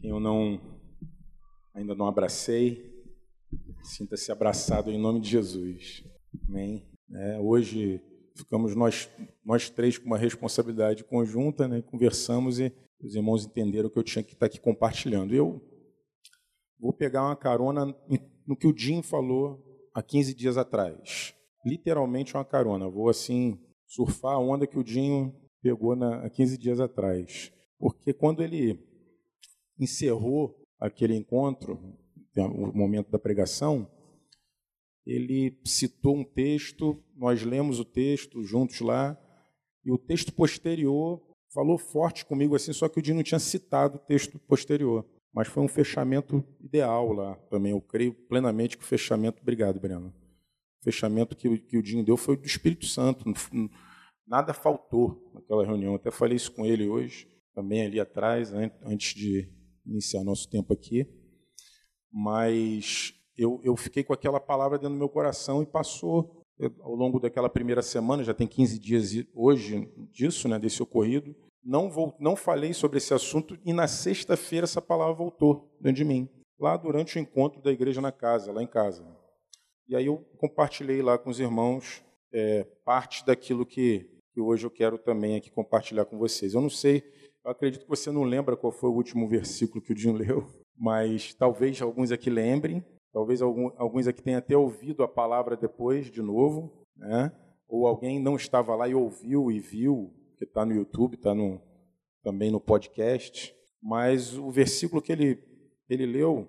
Quem eu não ainda não abracei, sinta-se abraçado em nome de Jesus. Amém. É, hoje ficamos nós, nós três com uma responsabilidade conjunta, né? conversamos e os irmãos entenderam que eu tinha que estar aqui compartilhando. Eu vou pegar uma carona no que o Jim falou há 15 dias atrás. Literalmente uma carona. Vou assim surfar a onda que o Dinho pegou na, há 15 dias atrás. Porque quando ele encerrou aquele encontro, o momento da pregação, ele citou um texto, nós lemos o texto juntos lá, e o texto posterior falou forte comigo assim, só que o Dinho não tinha citado o texto posterior. Mas foi um fechamento ideal lá também. Eu creio plenamente que o fechamento. Obrigado, Breno. O fechamento que, que o Dinho deu foi do Espírito Santo. Nada faltou naquela reunião. Até falei isso com ele hoje, também ali atrás, antes de iniciar nosso tempo aqui. Mas eu, eu fiquei com aquela palavra dentro do meu coração e passou ao longo daquela primeira semana, já tem 15 dias hoje disso, né, desse ocorrido, não, vou, não falei sobre esse assunto e na sexta-feira essa palavra voltou dentro de mim, lá durante o encontro da igreja na casa, lá em casa. E aí eu compartilhei lá com os irmãos é, parte daquilo que, que hoje eu quero também aqui compartilhar com vocês. Eu não sei, eu acredito que você não lembra qual foi o último versículo que o Dinho leu, mas talvez alguns aqui lembrem, talvez alguns aqui tenham até ouvido a palavra depois de novo, né? ou alguém não estava lá e ouviu e viu que está no YouTube, está no, também no podcast. Mas o versículo que ele, ele leu,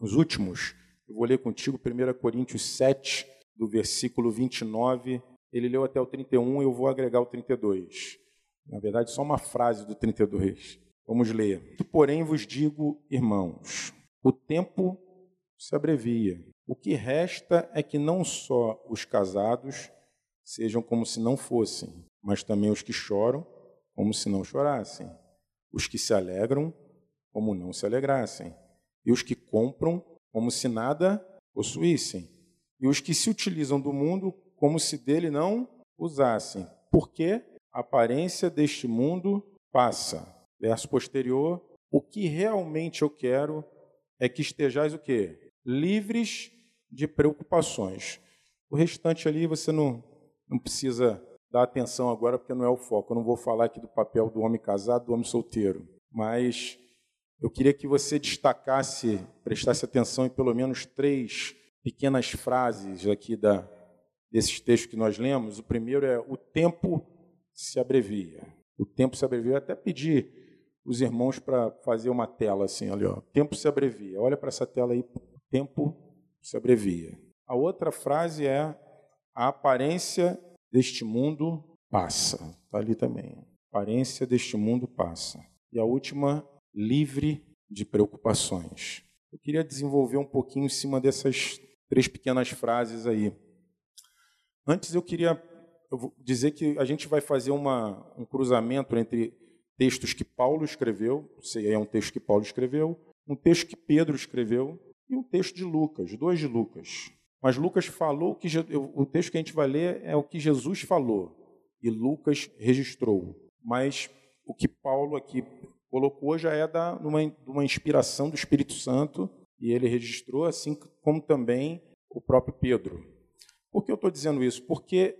os últimos, eu vou ler contigo, 1 Coríntios 7, do versículo 29, ele leu até o 31, eu vou agregar o 32. Na verdade, só uma frase do 32. Vamos ler. Porém, vos digo, irmãos, o tempo se abrevia. O que resta é que não só os casados sejam como se não fossem, mas também os que choram, como se não chorassem, os que se alegram, como não se alegrassem, e os que compram, como se nada possuíssem, e os que se utilizam do mundo, como se dele não usassem, porque a aparência deste mundo passa. Verso posterior, o que realmente eu quero é que estejais o quê? Livres de preocupações. O restante ali você não, não precisa dar atenção agora, porque não é o foco. Eu não vou falar aqui do papel do homem casado, do homem solteiro, mas eu queria que você destacasse, prestasse atenção em pelo menos três pequenas frases aqui da, desses textos que nós lemos. O primeiro é: o tempo se abrevia. O tempo se abrevia. Eu até pedi os irmãos para fazer uma tela assim, ali, ó. Tempo se abrevia. Olha para essa tela aí. Tempo se abrevia. A outra frase é: a aparência deste mundo passa. Está ali também. Aparência deste mundo passa. E a última, livre de preocupações. Eu queria desenvolver um pouquinho em cima dessas três pequenas frases aí. Antes eu queria dizer que a gente vai fazer uma, um cruzamento entre textos que Paulo escreveu, é um texto que Paulo escreveu, um texto que Pedro escreveu e um texto de Lucas, dois de Lucas. Mas Lucas falou que o texto que a gente vai ler é o que Jesus falou e Lucas registrou. Mas o que Paulo aqui colocou já é da uma, uma inspiração do Espírito Santo e ele registrou, assim como também o próprio Pedro. Por que eu estou dizendo isso? Porque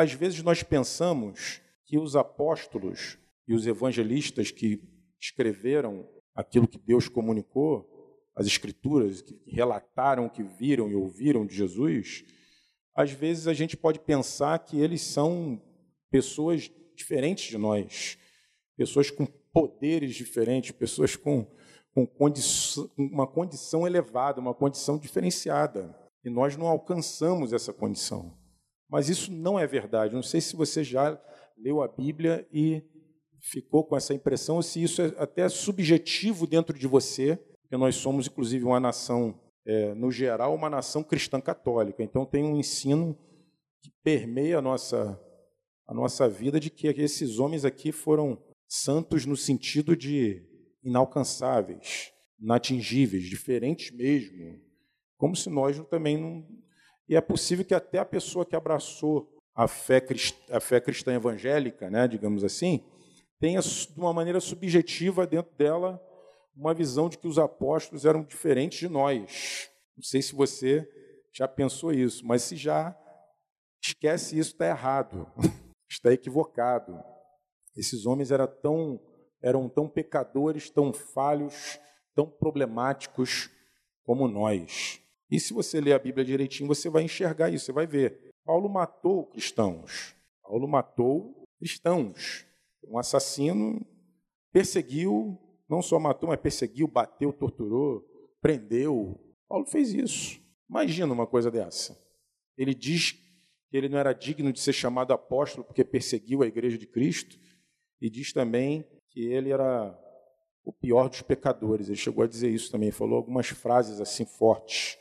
às vezes nós pensamos que os apóstolos e os evangelistas que escreveram aquilo que Deus comunicou as escrituras, que relataram o que viram e ouviram de Jesus, às vezes a gente pode pensar que eles são pessoas diferentes de nós, pessoas com poderes diferentes, pessoas com, com uma condição elevada, uma condição diferenciada. E nós não alcançamos essa condição. Mas isso não é verdade. Não sei se você já leu a Bíblia e ficou com essa impressão, ou se isso é até subjetivo dentro de você, porque nós somos, inclusive, uma nação, é, no geral, uma nação cristã católica. Então, tem um ensino que permeia a nossa, a nossa vida de que esses homens aqui foram santos no sentido de inalcançáveis, inatingíveis, diferentes mesmo. Como se nós também não. E é possível que até a pessoa que abraçou a fé, a fé cristã evangélica, né, digamos assim, tenha de uma maneira subjetiva dentro dela uma visão de que os apóstolos eram diferentes de nós. Não sei se você já pensou isso, mas se já esquece isso, está errado, está equivocado. Esses homens eram tão, eram tão pecadores, tão falhos, tão problemáticos como nós. E se você ler a Bíblia direitinho, você vai enxergar isso, você vai ver. Paulo matou cristãos. Paulo matou cristãos. Um assassino perseguiu, não só matou, mas perseguiu, bateu, torturou, prendeu. Paulo fez isso. Imagina uma coisa dessa. Ele diz que ele não era digno de ser chamado apóstolo porque perseguiu a igreja de Cristo, e diz também que ele era o pior dos pecadores. Ele chegou a dizer isso também, falou algumas frases assim fortes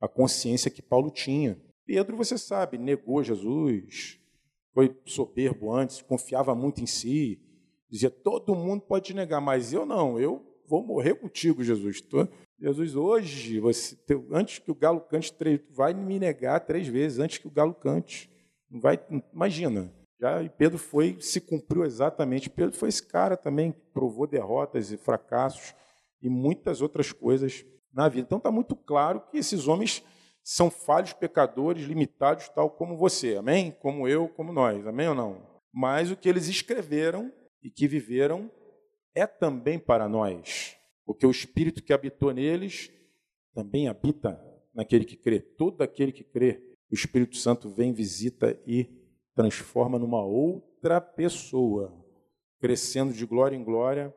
a consciência que Paulo tinha. Pedro, você sabe, negou Jesus, foi soberbo antes, confiava muito em si, dizia: todo mundo pode negar, mas eu não, eu vou morrer contigo, Jesus. Jesus, hoje, você, antes que o galo cante, vai me negar três vezes, antes que o galo cante. Não vai, imagina. Já e Pedro foi, se cumpriu exatamente. Pedro foi esse cara também, provou derrotas e fracassos e muitas outras coisas na vida. Então está muito claro que esses homens são falhos pecadores, limitados, tal como você, amém? Como eu, como nós, amém ou não? Mas o que eles escreveram e que viveram é também para nós, porque o Espírito que habitou neles também habita naquele que crê. Todo aquele que crê, o Espírito Santo vem, visita e transforma numa outra pessoa, crescendo de glória em glória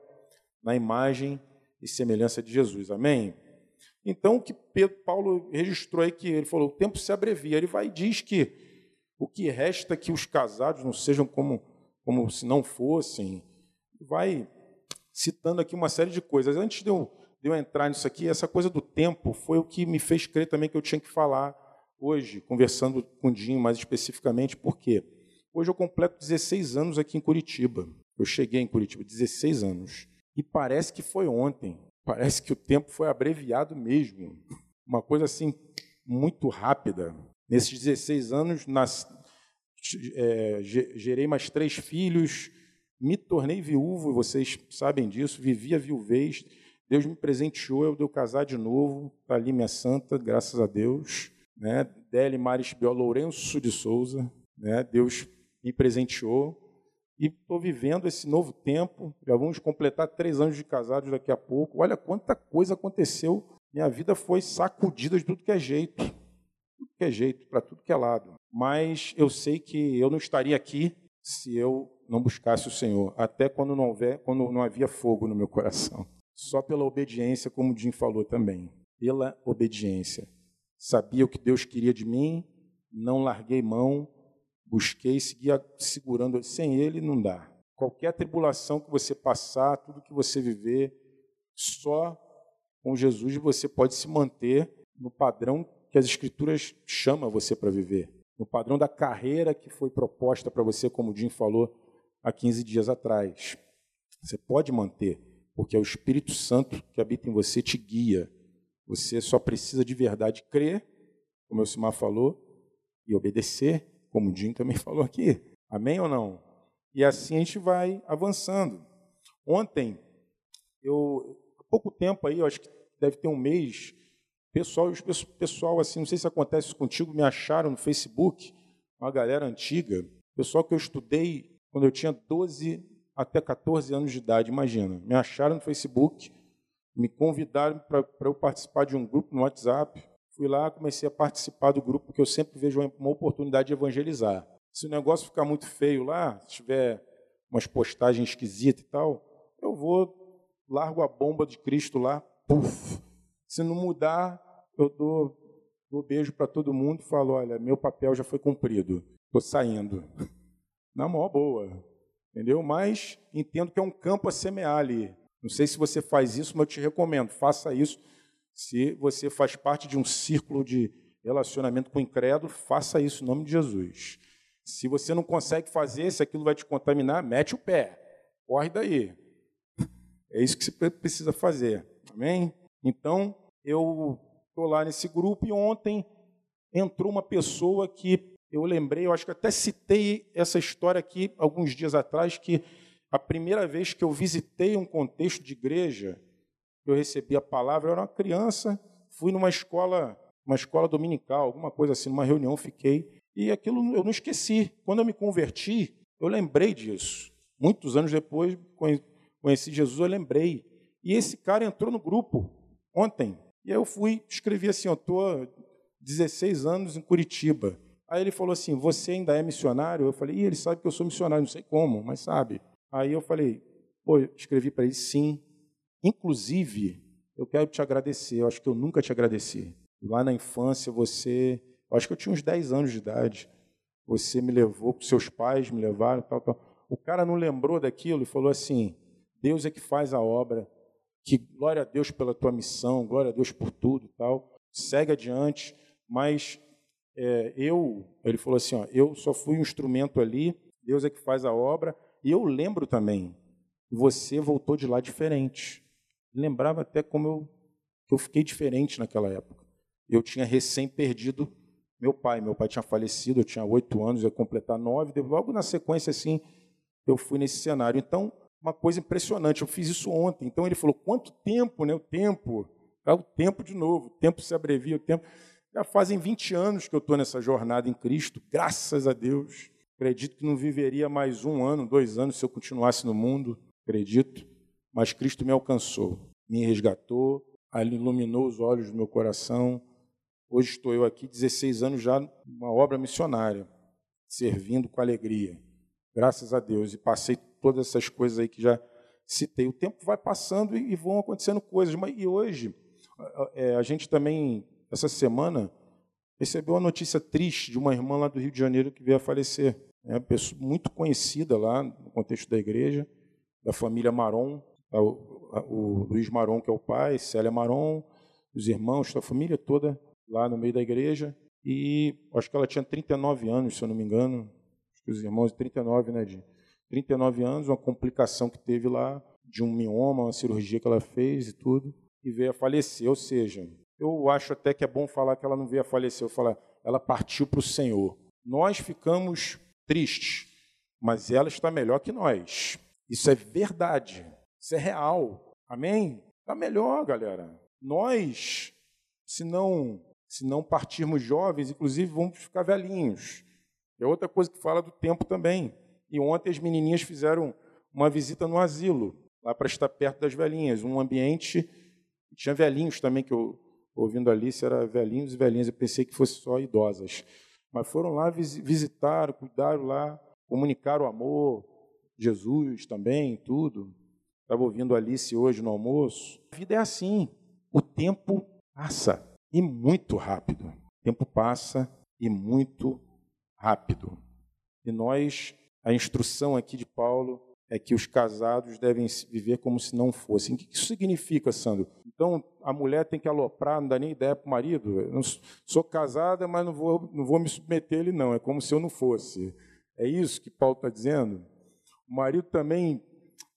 na imagem e semelhança de Jesus. Amém? Então, o que Pedro, Paulo registrou aí que ele falou, o tempo se abrevia. Ele vai e diz que o que resta é que os casados não sejam como, como se não fossem. Vai citando aqui uma série de coisas. Antes de eu, de eu entrar nisso aqui, essa coisa do tempo foi o que me fez crer também que eu tinha que falar hoje, conversando com o Dinho mais especificamente, porque hoje eu completo 16 anos aqui em Curitiba. Eu cheguei em Curitiba, 16 anos. E parece que foi ontem. Parece que o tempo foi abreviado mesmo. Uma coisa assim, muito rápida. Nesses 16 anos, nas, é, gerei mais três filhos, me tornei viúvo, vocês sabem disso, vivi a viuvez. Deus me presenteou, eu deu casar de novo, está ali minha santa, graças a Deus. Né? Deli Maris Lourenço de Souza, né? Deus me presenteou. E estou vivendo esse novo tempo. Já vamos completar três anos de casados daqui a pouco. Olha quanta coisa aconteceu. Minha vida foi sacudida de tudo que é jeito. Tudo que é jeito, para tudo que é lado. Mas eu sei que eu não estaria aqui se eu não buscasse o Senhor, até quando não, houver, quando não havia fogo no meu coração. Só pela obediência, como o Jim falou também. Pela obediência. Sabia o que Deus queria de mim, não larguei mão, busquei, seguia segurando. Sem Ele não dá. Qualquer tribulação que você passar, tudo que você viver, só com Jesus você pode se manter no padrão que as Escrituras chamam você para viver, no padrão da carreira que foi proposta para você, como o Jim falou há 15 dias atrás. Você pode manter, porque é o Espírito Santo que habita em você te guia. Você só precisa de verdade crer, como o Simar falou, e obedecer como o Jim também falou aqui. Amém ou não? E assim a gente vai avançando. Ontem, eu, há pouco tempo aí, acho que deve ter um mês, pessoal, pessoal assim, não sei se acontece contigo, me acharam no Facebook, uma galera antiga, pessoal que eu estudei quando eu tinha 12 até 14 anos de idade, imagina. Me acharam no Facebook, me convidaram para eu participar de um grupo no WhatsApp, Fui lá, comecei a participar do grupo, porque eu sempre vejo uma oportunidade de evangelizar. Se o negócio ficar muito feio lá, se tiver umas postagens esquisitas e tal, eu vou, largo a bomba de Cristo lá. Se não mudar, eu dou, dou beijo para todo mundo e falo: olha, meu papel já foi cumprido, estou saindo. Na maior boa, entendeu? Mas entendo que é um campo a semear ali. Não sei se você faz isso, mas eu te recomendo, faça isso se você faz parte de um círculo de relacionamento com o incrédulo, faça isso em nome de Jesus. Se você não consegue fazer, se aquilo vai te contaminar, mete o pé. Corre daí. É isso que você precisa fazer. Amém? Então, eu estou lá nesse grupo e ontem entrou uma pessoa que eu lembrei, eu acho que até citei essa história aqui alguns dias atrás, que a primeira vez que eu visitei um contexto de igreja, eu recebi a palavra, eu era uma criança, fui numa escola, uma escola dominical, alguma coisa assim, numa reunião, fiquei, e aquilo eu não esqueci. Quando eu me converti, eu lembrei disso. Muitos anos depois, conheci Jesus, eu lembrei. E esse cara entrou no grupo ontem. E aí eu fui, escrevi assim, eu estou 16 anos em Curitiba. Aí ele falou assim, você ainda é missionário? Eu falei, e ele sabe que eu sou missionário, não sei como, mas sabe. Aí eu falei, pô, escrevi para ele, sim. Inclusive, eu quero te agradecer, eu acho que eu nunca te agradeci. Lá na infância, você, eu acho que eu tinha uns 10 anos de idade, você me levou, seus pais me levaram, tal, tal. O cara não lembrou daquilo e falou assim, Deus é que faz a obra, que glória a Deus pela tua missão, glória a Deus por tudo tal, segue adiante, mas é, eu, ele falou assim, ó, eu só fui um instrumento ali, Deus é que faz a obra, e eu lembro também, você voltou de lá diferente. Lembrava até como eu, eu fiquei diferente naquela época. Eu tinha recém perdido meu pai, meu pai tinha falecido, eu tinha oito anos, ia completar nove, logo na sequência, assim, eu fui nesse cenário. Então, uma coisa impressionante. Eu fiz isso ontem. Então ele falou: quanto tempo, né? O tempo. É o tempo de novo. O tempo se abrevia, o tempo. Já fazem 20 anos que eu estou nessa jornada em Cristo, graças a Deus. Acredito que não viveria mais um ano, dois anos se eu continuasse no mundo, acredito. Mas Cristo me alcançou, me resgatou, iluminou os olhos do meu coração. Hoje estou eu aqui, 16 anos já, uma obra missionária, servindo com alegria. Graças a Deus. E passei todas essas coisas aí que já citei. O tempo vai passando e vão acontecendo coisas. E hoje, é, a gente também, essa semana, recebeu uma notícia triste de uma irmã lá do Rio de Janeiro que veio a falecer. É uma pessoa muito conhecida lá no contexto da igreja, da família Maron, o, Luiz Maron, que é o pai, Célia Maron, os irmãos, a família toda lá no meio da igreja. E acho que ela tinha 39 anos, se eu não me engano. Acho que os irmãos, 39, né, de 39 anos, uma complicação que teve lá, de um mioma, uma cirurgia que ela fez e tudo, e veio a falecer. Ou seja, eu acho até que é bom falar que ela não veio a falecer, eu falar, ela partiu para o Senhor. Nós ficamos tristes, mas ela está melhor que nós. Isso é verdade, isso é real. Amém? Está melhor, galera. Nós, se não, se não partirmos jovens, inclusive vamos ficar velhinhos. É outra coisa que fala do tempo também. E ontem as menininhas fizeram uma visita no asilo, lá para estar perto das velhinhas, um ambiente. Tinha velhinhos também, que eu, ouvindo a Alice, era velhinhos e velhinhas, eu pensei que fosse só idosas. Mas foram lá, visitaram, cuidaram lá, comunicaram o amor, Jesus também, tudo. Estava ouvindo Alice hoje no almoço. A vida é assim, o tempo passa, e muito rápido. O tempo passa e muito rápido. E nós a instrução aqui de Paulo é que os casados devem viver como se não fossem. O que isso significa, Sandro? Então, a mulher tem que aloprar, não dá nem ideia para o marido. Eu sou casada, mas não vou, não vou me submeter a ele, não. É como se eu não fosse. É isso que Paulo está dizendo? O marido também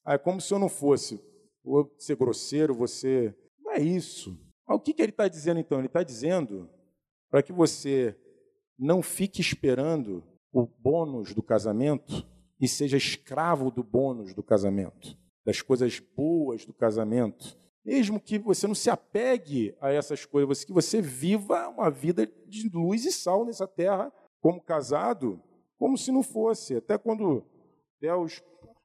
ah, é como se eu não fosse. Vou ser grosseiro, você. Não é isso. Mas o que, que ele está dizendo, então? Ele está dizendo para que você não fique esperando o bônus do casamento e seja escravo do bônus do casamento, das coisas boas do casamento. Mesmo que você não se apegue a essas coisas, que você viva uma vida de luz e sal nessa terra como casado, como se não fosse. Até quando, até os,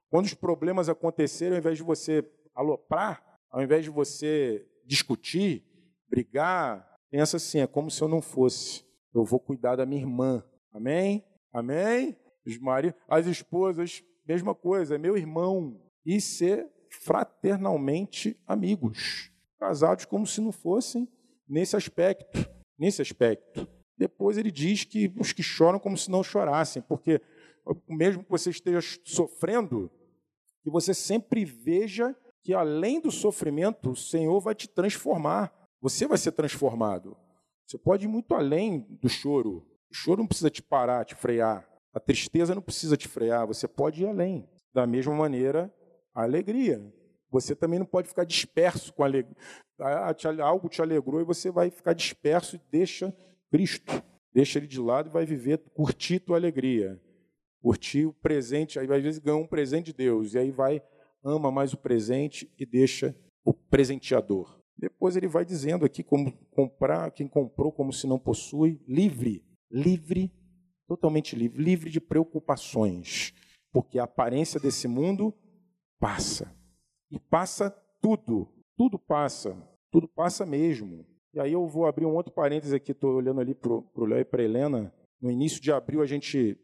quando os problemas acontecerem, ao invés de você aloprar, ao invés de você discutir, brigar, pensa assim: é como se eu não fosse. Eu vou cuidar da minha irmã. Amém? Amém? Os maridos, as esposas, mesma coisa, é meu irmão. E ser fraternalmente amigos. Casados como se não fossem nesse aspecto. Nesse aspecto. Depois ele diz que os que choram como se não chorassem, porque mesmo que você esteja sofrendo, que você sempre veja que além do sofrimento, o Senhor vai te transformar. Você vai ser transformado. Você pode ir muito além do choro. O choro não precisa te parar, te frear. A tristeza não precisa te frear. Você pode ir além. Da mesma maneira, a alegria. Você também não pode ficar disperso com a alegria. Algo te alegrou e você vai ficar disperso e deixa Cristo. Deixa ele de lado e vai viver, curtir tua alegria. Curtir o presente. Aí às vezes ganha um presente de Deus. E aí vai, ama mais o presente e deixa o presenteador. Depois ele vai dizendo aqui como comprar, quem comprou como se não possui, livre, livre, totalmente livre, livre de preocupações, porque a aparência desse mundo passa. E passa tudo, tudo passa, tudo passa mesmo. E aí eu vou abrir um outro parênteses aqui, estou olhando ali para o Léo e para Helena. No início de abril a gente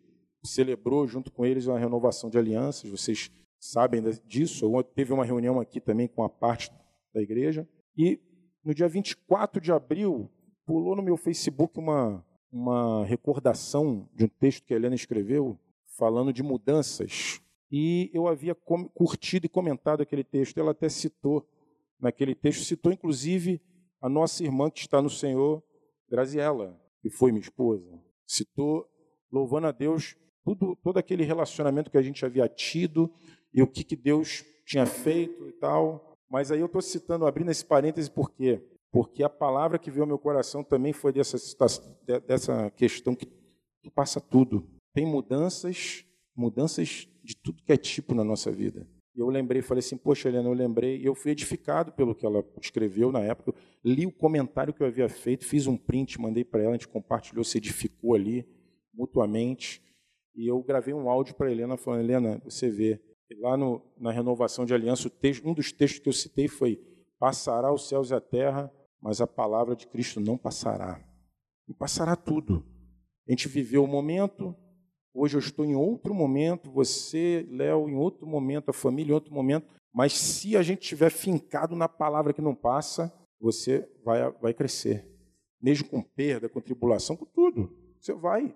celebrou junto com eles uma renovação de alianças, vocês sabem disso. Teve uma reunião aqui também com a parte da igreja. E no dia 24 de abril, pulou no meu Facebook uma, uma recordação de um texto que a Helena escreveu, falando de mudanças. E eu havia curtido e comentado aquele texto. Ela até citou naquele texto, citou inclusive a nossa irmã que está no Senhor, Graziela, que foi minha esposa. Citou, louvando a Deus, tudo, todo aquele relacionamento que a gente havia tido e o que, que Deus tinha feito e tal. Mas aí eu estou citando, abrindo esse parêntese, por quê? Porque a palavra que veio ao meu coração também foi dessa, dessa questão que, que passa tudo. Tem mudanças, mudanças de tudo que é tipo na nossa vida. E eu lembrei, falei assim, poxa, Helena, eu lembrei, e eu fui edificado pelo que ela escreveu na época, li o comentário que eu havia feito, fiz um print, mandei para ela, a gente compartilhou, se edificou ali, mutuamente, e eu gravei um áudio para Helena, falando, Helena, você vê, lá no, na renovação de aliança, texto, um dos textos que eu citei foi, passará os céus e a terra, mas a palavra de Cristo não passará. E passará tudo. A gente viveu o momento, Hoje eu estou em outro momento, você, Léo, em outro momento, a família em outro momento. Mas se a gente estiver fincado na palavra que não passa, você vai, vai crescer. Mesmo com perda, com tribulação, com tudo. Você vai.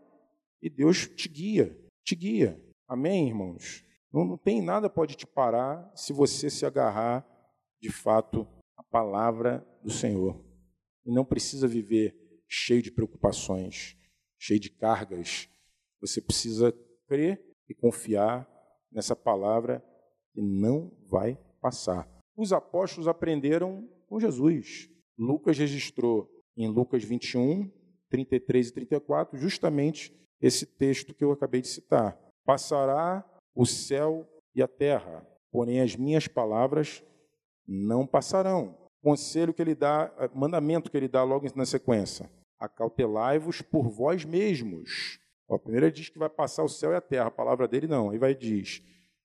E Deus te guia, te guia. Amém, irmãos? Não, não tem nada pode te parar se você se agarrar, de fato, à palavra do Senhor. E não precisa viver cheio de preocupações, cheio de cargas, você precisa crer e confiar nessa palavra que não vai passar. Os apóstolos aprenderam com Jesus. Lucas registrou em Lucas 21, 33 e 34, justamente esse texto que eu acabei de citar. Passará o céu e a terra, porém as minhas palavras não passarão. Conselho que ele dá, mandamento que ele dá logo na sequência: acautelai-vos por vós mesmos Ó, primeiro ele diz que vai passar o céu e a terra, a palavra dele não. Aí vai diz: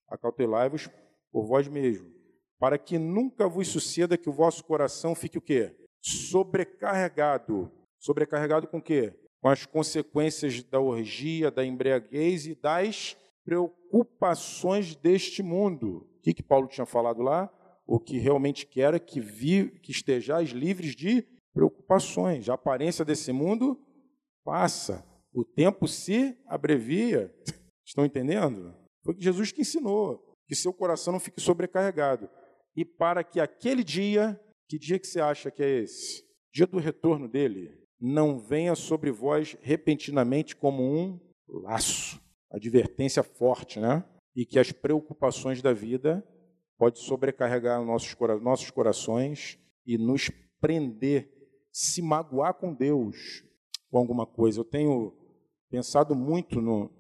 Acautelai-vos por vós mesmos, para que nunca vos suceda que o vosso coração fique o quê? Sobrecarregado. Sobrecarregado com o quê? Com as consequências da orgia, da embriaguez e das preocupações deste mundo. O que, que Paulo tinha falado lá? O que realmente quer é que, vi, que estejais livres de preocupações. A aparência desse mundo passa o tempo se abrevia. Estão entendendo? Foi que Jesus que ensinou, que seu coração não fique sobrecarregado. E para que aquele dia, que dia que você acha que é esse? Dia do retorno dele, não venha sobre vós repentinamente como um laço. Advertência forte, né? E que as preocupações da vida pode sobrecarregar nossos, nossos corações e nos prender, se magoar com Deus com alguma coisa. Eu tenho pensado muito no,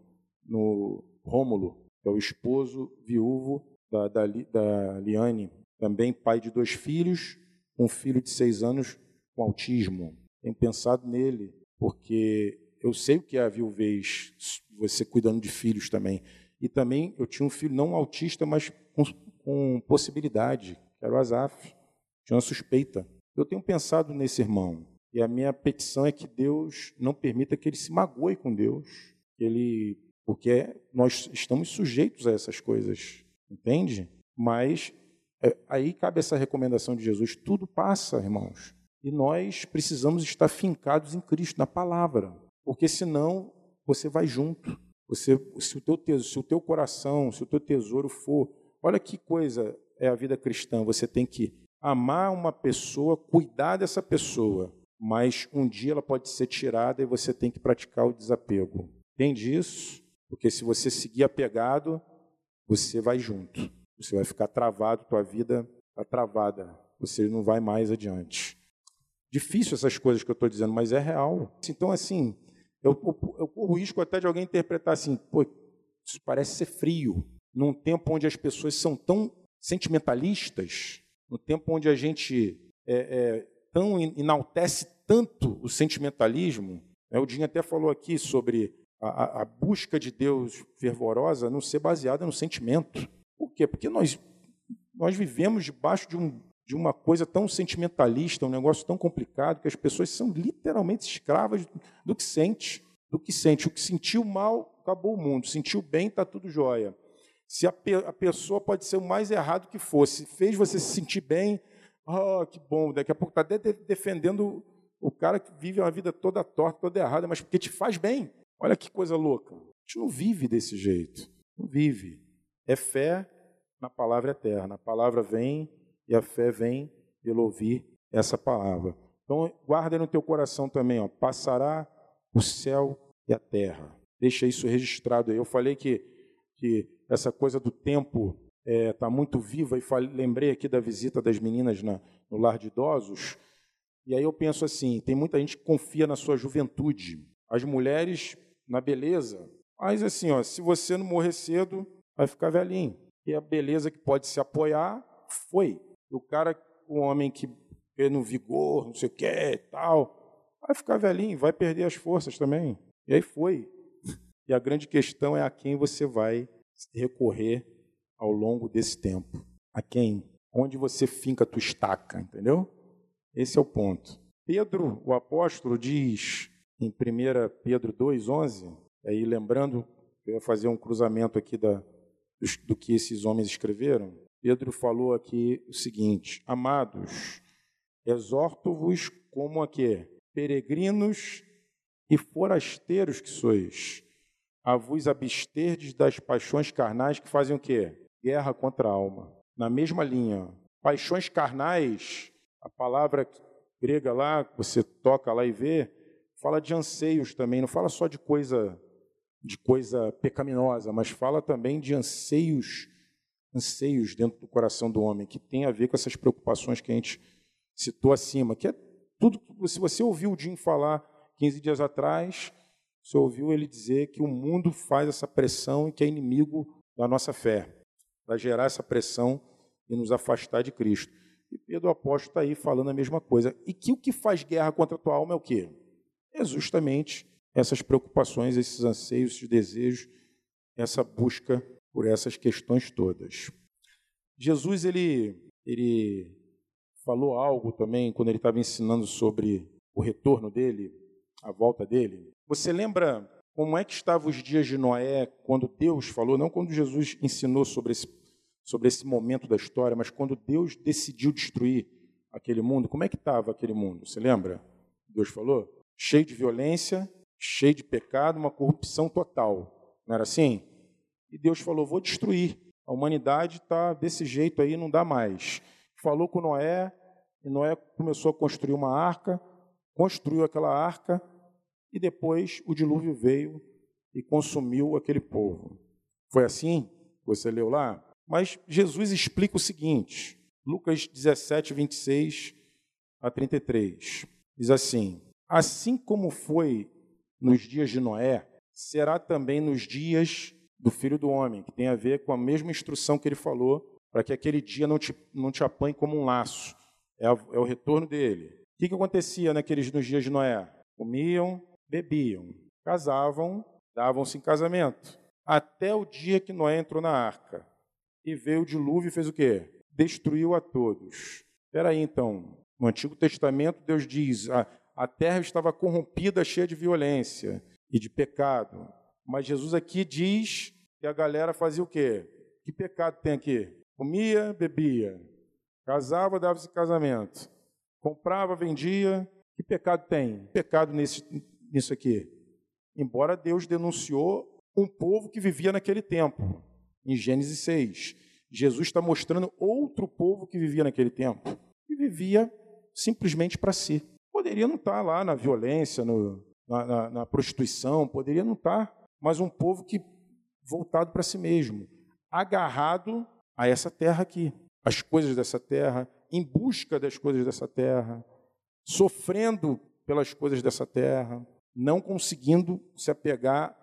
no Rômulo, que é o esposo viúvo da, da, da Liane, também pai de dois filhos, um filho de seis anos com autismo. Tenho pensado nele, porque eu sei o que é a viuvez, você cuidando de filhos também. E também eu tinha um filho não autista, mas com, com possibilidade, que era o Azaf. Tinha uma suspeita. Eu tenho pensado nesse irmão. E a minha petição é que Deus não permita que ele se magoe com Deus, ele, porque nós estamos sujeitos a essas coisas, entende? Mas é, aí cabe essa recomendação de Jesus: tudo passa, irmãos, e nós precisamos estar fincados em Cristo, na palavra, porque senão você vai junto. Você, se o teu tesouro, se o teu coração, se o teu tesouro for, olha que coisa é a vida cristã. Você tem que amar uma pessoa, cuidar dessa pessoa, mas um dia ela pode ser tirada e você tem que praticar o desapego. Entende isso? Porque se você seguir apegado, você vai junto. Você vai ficar travado, tua vida está travada. Você não vai mais adiante. Difícil essas coisas que eu estou dizendo, mas é real. Então, assim, eu, eu, corro o risco até de alguém interpretar assim, pô, isso parece ser frio. Num tempo onde as pessoas são tão sentimentalistas, no tempo onde a gente é, é, tão enaltece tanto o sentimentalismo, né? o Dinho até falou aqui sobre a, a, busca de Deus fervorosa não ser baseada no sentimento. Por quê? Porque nós, nós vivemos debaixo de, um, de uma coisa tão sentimentalista, um negócio tão complicado, que as pessoas são literalmente escravas do que sente. Do que sente. O que sentiu mal, acabou o mundo. Sentiu bem, está tudo jóia. Se a, pe a, pessoa pode ser o mais errado que fosse, fez você se sentir bem, oh, que bom, daqui a pouco está até defendendo o cara que vive uma vida toda torta, toda errada, mas porque te faz bem. Olha que coisa louca. A gente não vive desse jeito. Não vive. É fé na palavra eterna. A palavra vem e a fé vem pelo ouvir essa palavra. Então, guarda no teu coração também, ó, passará o céu e a terra. Deixa isso registrado aí. Eu falei que, que essa coisa do tempo está é, tá muito viva e falei, lembrei aqui da visita das meninas na, no lar de idosos. E aí eu penso assim: tem muita gente que confia na sua juventude. As mulheres na beleza. Mas assim, ó, se você não morrer cedo, vai ficar velhinho. E a beleza que pode se apoiar foi. O cara, o homem que no vigor, não sei o que e tal, vai ficar velhinho, vai perder as forças também. E aí foi. E a grande questão é a quem você vai recorrer ao longo desse tempo. A quem? Onde você finca a tua estaca, entendeu? Esse é o ponto. Pedro, o apóstolo, diz em 1 Pedro 2,11, aí lembrando, eu ia fazer um cruzamento aqui da, do que esses homens escreveram. Pedro falou aqui o seguinte: Amados, exorto-vos como a quê? Peregrinos e forasteiros que sois, a vos absterdes das paixões carnais que fazem o quê? Guerra contra a alma. Na mesma linha, paixões carnais, a palavra grega lá, você toca lá e vê, fala de anseios também, não fala só de coisa de coisa pecaminosa, mas fala também de anseios, anseios dentro do coração do homem, que tem a ver com essas preocupações que a gente citou acima, que é tudo, se você ouviu o Jim falar 15 dias atrás, você ouviu ele dizer que o mundo faz essa pressão e que é inimigo da nossa fé, vai gerar essa pressão e nos afastar de Cristo. E Pedro Apóstolo está aí falando a mesma coisa. E que o que faz guerra contra a tua alma é o quê? é justamente essas preocupações, esses anseios, esses desejos, essa busca por essas questões todas. Jesus ele ele falou algo também quando ele estava ensinando sobre o retorno dele, a volta dele. Você lembra como é que estavam os dias de Noé quando Deus falou, não quando Jesus ensinou sobre esse, sobre esse momento da história, mas quando Deus decidiu destruir aquele mundo, como é que estava aquele mundo? Você lembra? Deus falou? cheio de violência, cheio de pecado, uma corrupção total. Não era assim? E Deus falou: vou destruir. A humanidade está desse jeito aí, não dá mais. Falou com Noé, e Noé começou a construir uma arca, construiu aquela arca, e depois o dilúvio veio e consumiu aquele povo. Foi assim? Você leu lá? Mas Jesus explica o seguinte, Lucas 17, 26 a 33. Diz assim: Assim como foi nos dias de Noé, será também nos dias do Filho do Homem, que tem a ver com a mesma instrução que ele falou, para que aquele dia não te, não te apanhe como um laço. É, é o retorno dele. O que, que acontecia naqueles nos dias de Noé? Comiam, bebiam, casavam, davam-se em casamento. Até o dia que Noé entrou na arca. E veio o dilúvio e fez o quê? Destruiu a todos. Espera aí, então. No Antigo Testamento, Deus diz: ah, a terra estava corrompida, cheia de violência e de pecado. Mas Jesus aqui diz que a galera fazia o quê? Que pecado tem aqui? Comia, bebia, casava, dava-se casamento, comprava, vendia. Que pecado tem? Pecado nesse, nisso aqui. Embora Deus denunciou um povo que vivia naquele tempo, em Gênesis 6. Jesus está mostrando outro povo que vivia naquele tempo, que vivia simplesmente para si. Poderia não estar lá na violência, no, na, na, na prostituição, poderia não estar, mas um povo que voltado para si mesmo, agarrado a essa terra aqui, as coisas dessa terra, em busca das coisas dessa terra, sofrendo pelas coisas dessa terra, não conseguindo se apegar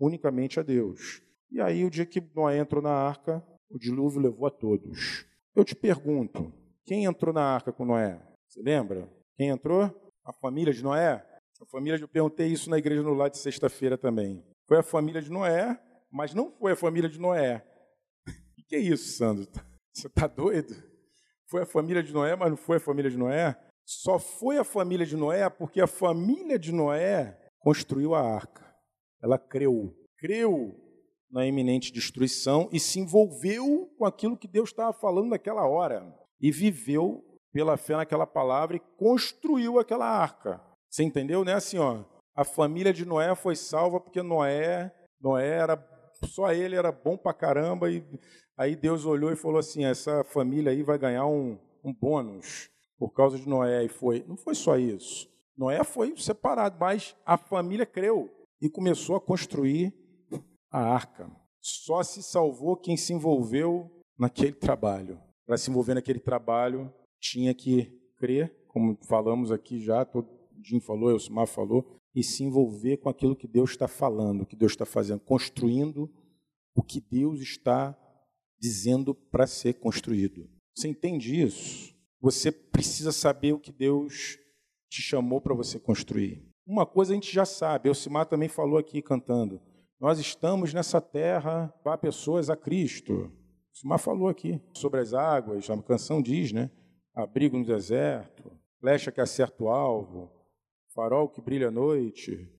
unicamente a Deus. E aí, o dia que Noé entrou na arca, o dilúvio levou a todos. Eu te pergunto: Quem entrou na arca com Noé? Você lembra? Quem entrou? A família de Noé? A família, eu perguntei isso na igreja no lar de sexta-feira também. Foi a família de Noé, mas não foi a família de Noé. O que é isso, Sandro? Você está doido? Foi a família de Noé, mas não foi a família de Noé? Só foi a família de Noé porque a família de Noé construiu a arca. Ela creu. Creu na iminente destruição e se envolveu com aquilo que Deus estava falando naquela hora. E viveu pela fé naquela palavra e construiu aquela arca. Você entendeu? Não é assim, ó. A família de Noé foi salva porque Noé, Noé era só ele era bom pra caramba e aí Deus olhou e falou assim: essa família aí vai ganhar um, um bônus por causa de Noé e foi. Não foi só isso. Noé foi separado, mas a família creu e começou a construir a arca. Só se salvou quem se envolveu naquele trabalho. Para se envolver naquele trabalho, tinha que crer, como falamos aqui já, todo Jim falou, Elcimar falou, e se envolver com aquilo que Deus está falando, o que Deus está fazendo, construindo o que Deus está dizendo para ser construído. Você entende isso? Você precisa saber o que Deus te chamou para você construir. Uma coisa a gente já sabe, Elcimar também falou aqui cantando. Nós estamos nessa terra para pessoas a Cristo. Elcimar falou aqui sobre as águas, a canção diz, né? Abrigo no deserto, flecha que acerta o alvo, farol que brilha à noite.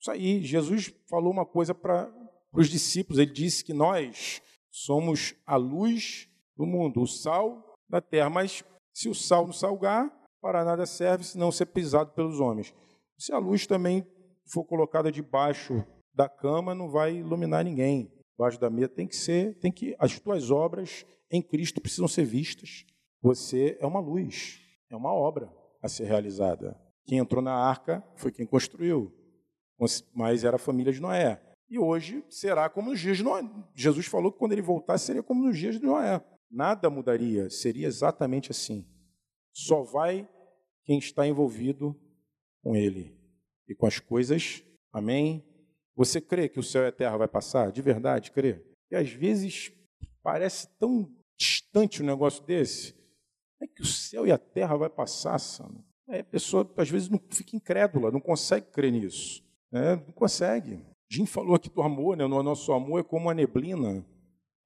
Isso aí, Jesus falou uma coisa para os discípulos, ele disse que nós somos a luz do mundo, o sal da terra, mas se o sal não salgar, para nada serve se não ser pisado pelos homens. Se a luz também for colocada debaixo da cama, não vai iluminar ninguém. Debaixo da mesa tem que ser, tem que as tuas obras em Cristo precisam ser vistas. Você é uma luz, é uma obra a ser realizada. Quem entrou na arca foi quem construiu, mas era a família de Noé. E hoje será como nos dias de Noé. Jesus falou que quando ele voltasse seria como nos dias de Noé. Nada mudaria, seria exatamente assim. Só vai quem está envolvido com ele e com as coisas. Amém? Você crê que o céu e a terra vai passar? De verdade, crê? E às vezes parece tão distante um negócio desse. É que o céu e a terra vai passar, Sandro. Aí a pessoa, às vezes, não fica incrédula, não consegue crer nisso. Né? Não consegue. Jim falou aqui do amor, né? o nosso amor é como a neblina.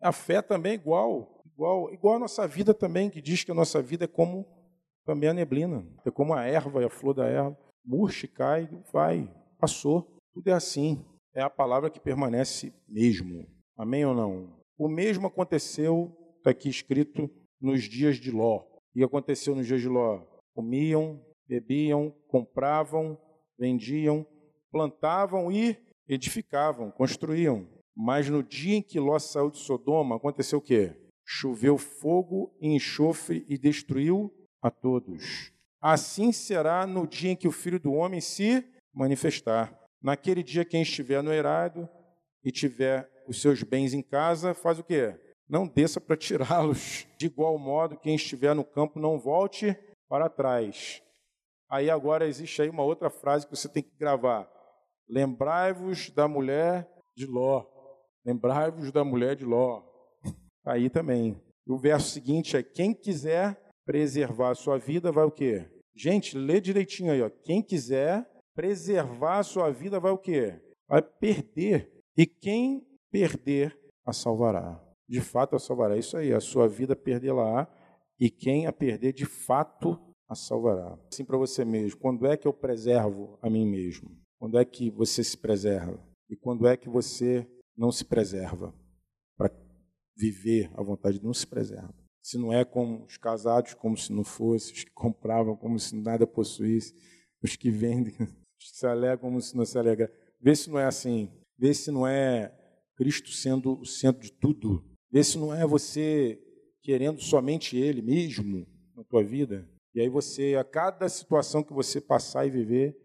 A fé também é igual, igual, igual a nossa vida também, que diz que a nossa vida é como também a neblina. É como a erva a flor da erva. Murcha cai, vai, passou. Tudo é assim. É a palavra que permanece mesmo. Amém ou não? O mesmo aconteceu, está aqui escrito, nos dias de Ló. E aconteceu nos dias de Ló? Comiam, bebiam, compravam, vendiam, plantavam e edificavam, construíam. Mas no dia em que Ló saiu de Sodoma, aconteceu o quê? Choveu fogo e enxofre e destruiu a todos. Assim será no dia em que o Filho do Homem se manifestar. Naquele dia, quem estiver no eirado e tiver os seus bens em casa, faz o quê? Não desça para tirá-los. De igual modo, quem estiver no campo, não volte para trás. Aí agora existe aí uma outra frase que você tem que gravar. Lembrai-vos da mulher de Ló. Lembrai-vos da mulher de Ló. Aí também. O verso seguinte é: quem quiser preservar a sua vida vai o quê? Gente, lê direitinho aí, ó. Quem quiser preservar a sua vida vai o quê? Vai perder. E quem perder a salvará. De fato a salvará. Isso aí, a sua vida perderá e quem a perder de fato a salvará. Assim para você mesmo, quando é que eu preservo a mim mesmo? Quando é que você se preserva? E quando é que você não se preserva? Para viver a vontade de não se preserva. Se não é como os casados, como se não fosse, os que compravam como se nada possuísse, os que vendem, os que se alegram como se não se alegra. Vê se não é assim. Vê se não é Cristo sendo o centro de tudo. Vê se não é você querendo somente Ele mesmo na tua vida. E aí você, a cada situação que você passar e viver,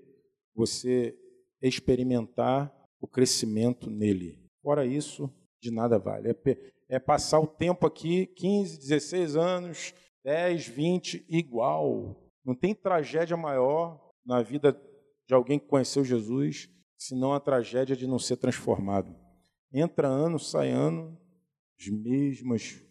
você experimentar o crescimento nele. Fora isso, de nada vale. É, é passar o tempo aqui, 15, 16 anos, 10, 20, igual. Não tem tragédia maior na vida de alguém que conheceu Jesus, senão a tragédia de não ser transformado. Entra ano, sai ano, as mesmas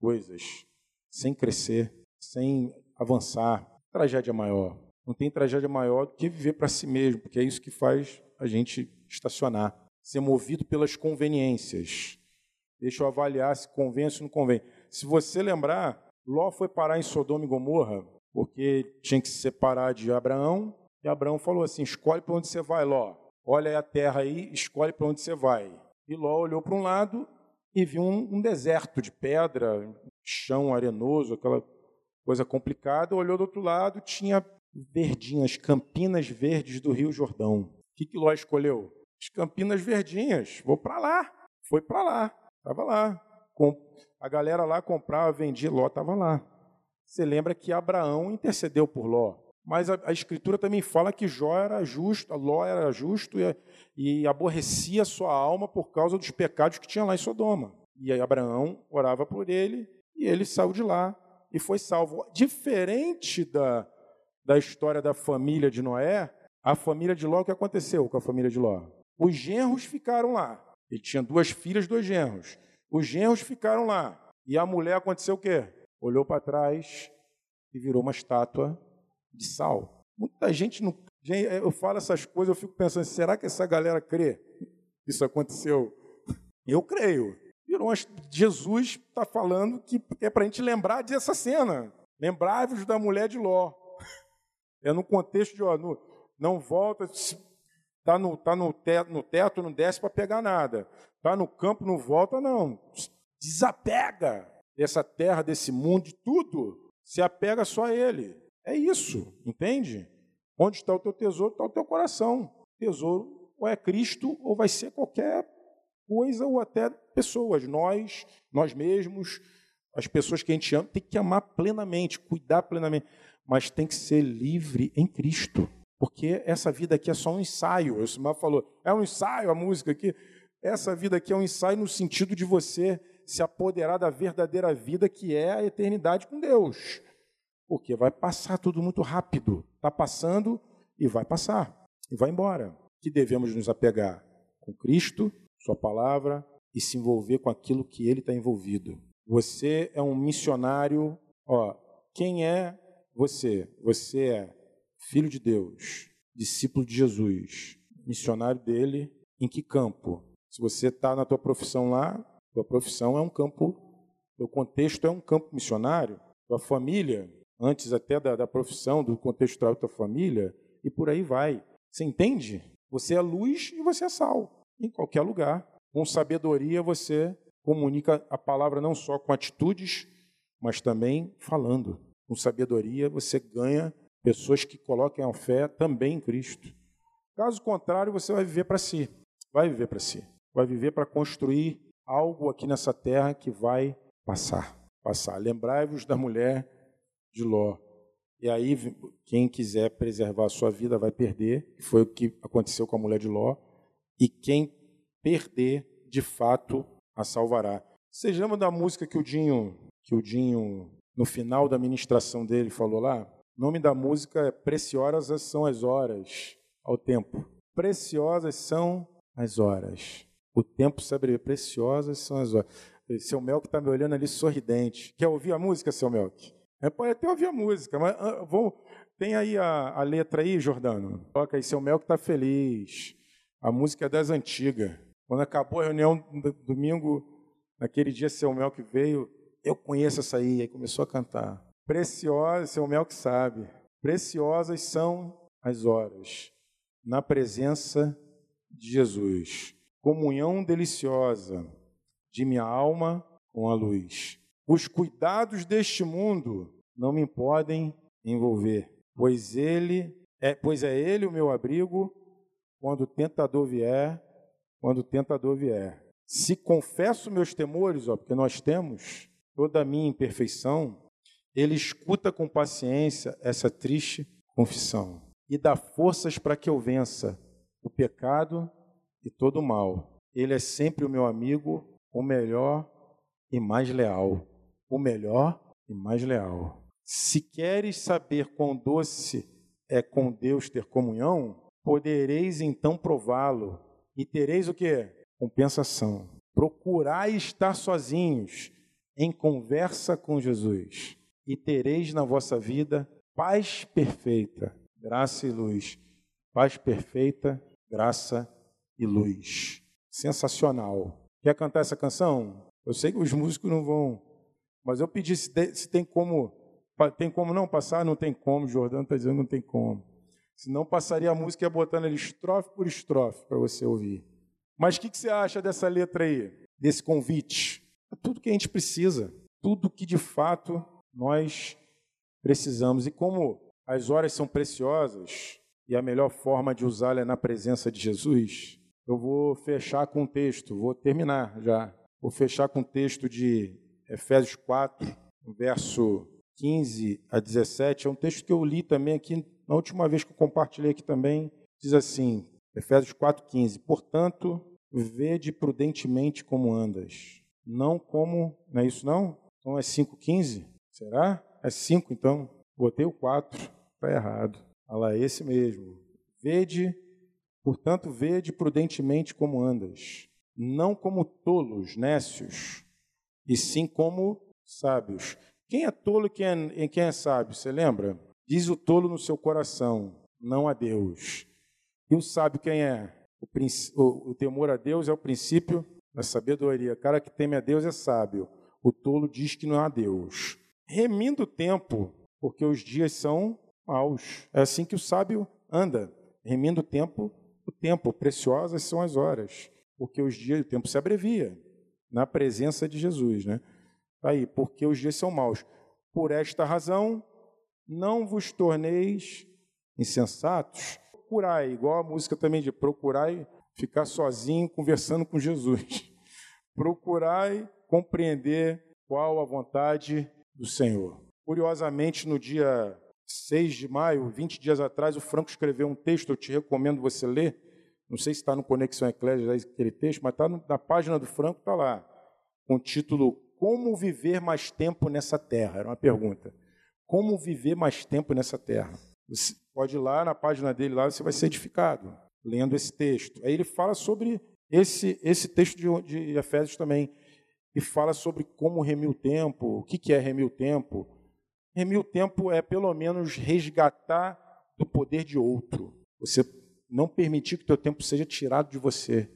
coisas, sem crescer, sem avançar. Tragédia maior. Não tem tragédia maior do que viver para si mesmo, porque é isso que faz a gente estacionar, ser movido pelas conveniências. Deixa eu avaliar se convém ou não convém. Se você lembrar, Ló foi parar em Sodoma e Gomorra porque tinha que se separar de Abraão, e Abraão falou assim: escolhe para onde você vai, Ló. Olha aí a terra aí, escolhe para onde você vai. E Ló olhou para um lado e viu um, um deserto de pedra, chão arenoso, aquela coisa complicada. Olhou do outro lado, tinha verdinhas, campinas verdes do Rio Jordão. O que, que Ló escolheu? As campinas verdinhas. Vou para lá. Foi para lá. Estava lá. A galera lá comprava, vendia, Ló estava lá. Você lembra que Abraão intercedeu por Ló. Mas a, a, Escritura também fala que Jó era justo, Ló era justo e, e aborrecia sua alma por causa dos pecados que tinha lá em Sodoma. E aí Abraão orava por ele e ele saiu de lá e foi salvo. Diferente da, da história da família de Noé, a família de Ló, o que aconteceu com a família de Ló? Os genros ficaram lá. Ele tinha duas filhas, dois genros. Os genros ficaram lá. E a mulher aconteceu o quê? Olhou para trás e virou uma estátua de sal. Muita gente não. Eu falo essas coisas, eu fico pensando, será que essa galera crê isso aconteceu? Eu creio. Jesus está falando que é para a gente lembrar dessa cena. Lembrai-vos da mulher de Ló. É no contexto de, ó, no, não volta, está no, tá no, teto, no teto, não desce para pegar nada. Está no campo, não volta, não. Desapega dessa terra, desse mundo, de tudo. Se apega só a Ele. É isso, entende? Onde está o teu tesouro, está o teu coração. Tesouro ou é Cristo ou vai ser qualquer coisa ou até pessoas. Nós, nós mesmos, as pessoas que a gente ama, tem que amar plenamente, cuidar plenamente, mas tem que ser livre em Cristo. Porque essa vida aqui é só um ensaio. O Simar falou, é um ensaio a música aqui. Essa vida aqui é um ensaio no sentido de você se apoderar da verdadeira vida que é a eternidade com Deus. Porque vai passar tudo muito rápido. Está passando e vai passar. E vai embora. Que devemos nos apegar com Cristo, Sua palavra e se envolver com aquilo que Ele está envolvido. Você é um missionário. Ó, quem é você? Você é filho de Deus, discípulo de Jesus, missionário dele. Em que campo? Se você está na tua profissão lá, tua profissão é um campo, o contexto é um campo missionário. Tua família antes até da, da profissão, do contexto da tua família, e por aí vai. Você entende? Você é luz e você é sal, em qualquer lugar. Com sabedoria você comunica a palavra não só com atitudes, mas também falando. Com sabedoria você ganha pessoas que coloquem a fé também em Cristo. Caso contrário, você vai viver para si. Vai viver para si. Vai viver para construir algo aqui nessa terra que vai passar. Passar. Lembrai-vos da mulher de Ló. E aí, quem quiser preservar a sua vida vai perder, foi o que aconteceu com a mulher de Ló. E quem perder, de fato, a salvará. Vocês lembram da música que o Dinho, que o Dinho no final da ministração dele falou lá? O nome da música é Preciosas são as horas ao tempo. Preciosas são as horas. O tempo abrevia. Preciosas são as horas. Seu Melk está me olhando ali sorridente. Quer ouvir a música, seu Melk? É, pode até ouvir a música, mas uh, vou, tem aí a, a, letra aí, Jordano? Toca aí, seu Mel que está feliz. A música é das antigas. Quando acabou a reunião domingo, naquele dia, seu Mel que veio, eu conheço essa aí, aí começou a cantar. Preciosas, seu Mel que sabe, preciosas são as horas na presença de Jesus. Comunhão deliciosa de minha alma com a luz. Os cuidados deste mundo não me podem envolver, pois ele é, pois é ele o meu abrigo quando o tentador vier, quando o tentador vier. Se confesso meus temores, ó, porque nós temos toda a minha imperfeição, ele escuta com paciência essa triste confissão e dá forças para que eu vença o pecado e todo o mal. Ele é sempre o meu amigo, o melhor e mais leal. O melhor e mais leal. Se queres saber quão doce é com Deus ter comunhão, podereis então prová-lo e tereis o que? Compensação. Procurai estar sozinhos em conversa com Jesus. e tereis na vossa vida paz perfeita, graça e luz. Paz perfeita, graça e luz. Sensacional. Quer cantar essa canção? Eu sei que os músicos não vão, mas eu pedi se, tem como, tem como não passar, não tem como. Jordão está dizendo não tem como. Senão passaria a música e ia botando ele estrofe por estrofe para você ouvir. Mas o que, que você acha dessa letra aí? Desse convite? É tudo que a gente precisa. Tudo que de fato nós precisamos. E como as horas são preciosas e a melhor forma de usá-la é na presença de Jesus, eu vou fechar com um texto, vou terminar já. Vou fechar com o um texto de Efésios 4, verso 15 a 17. É um texto que eu li também aqui na última vez que eu compartilhei aqui também. Diz assim, Efésios 4,15: Portanto, vede prudentemente como andas, não como. Não é isso não? Então é 5,15? Será? É 5 então? Botei o 4, está errado. Olha lá, esse mesmo. Vede, portanto, vede prudentemente como andas, não como tolos, nécios, e sim como sábios. Quem é tolo e quem é, quem é sábio? Você lembra? Diz o tolo no seu coração, não a Deus. E o sábio quem é? O, o, o temor a Deus é o princípio da sabedoria. O cara que teme a Deus é sábio. O tolo diz que não há Deus. Remindo o tempo, porque os dias são maus. É assim que o sábio anda. Remindo o tempo, o tempo. Preciosas são as horas, porque os dias, o tempo se abrevia na presença de Jesus, né? Tá aí, porque os dias são maus. Por esta razão, não vos torneis insensatos. Procurai, igual a música também de procurai ficar sozinho conversando com Jesus. Procurai compreender qual a vontade do Senhor. Curiosamente, no dia 6 de maio, 20 dias atrás, o Franco escreveu um texto, eu te recomendo você ler. Não sei se está no Conexão Eclésia aquele texto, mas está na página do Franco, está lá, com o título Como Viver Mais Tempo Nessa Terra? Era uma pergunta. Como viver mais tempo nessa terra? Você pode ir lá na página dele, lá você vai ser edificado, lendo esse texto. Aí ele fala sobre esse, esse texto de, de Efésios também, e fala sobre como remir o tempo, o que, que é remir o tempo. Remir o tempo é, pelo menos, resgatar do poder de outro. Você não permitir que o teu tempo seja tirado de você,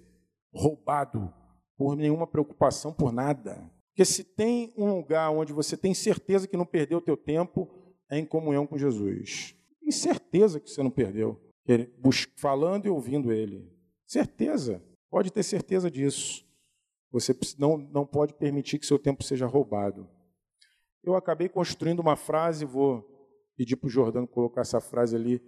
roubado, por nenhuma preocupação, por nada. Porque se tem um lugar onde você tem certeza que não perdeu o teu tempo, é em comunhão com Jesus. Tem certeza que você não perdeu, falando e ouvindo Ele. Certeza, pode ter certeza disso. Você não, não pode permitir que seu tempo seja roubado. Eu acabei construindo uma frase, vou pedir para o Jordano colocar essa frase ali,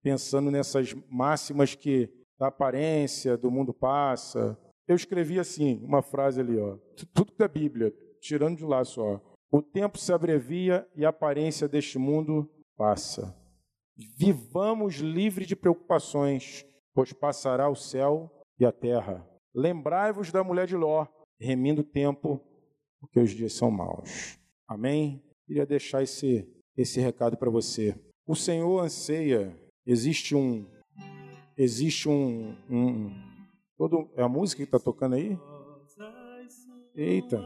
pensando nessas máximas que da aparência, do mundo passa, eu escrevi assim, uma frase ali, ó, tudo da Bíblia, tirando de lá só. O tempo se abrevia e a aparência deste mundo passa. Vivamos livre de preocupações, pois passará o céu e a terra. Lembrai-vos da mulher de Ló, remindo o tempo, porque os dias são maus. Amém? Queria deixar esse, esse recado para você. O Senhor anseia, existe um, existe um, um Todo, é a música que está tocando aí? Eita.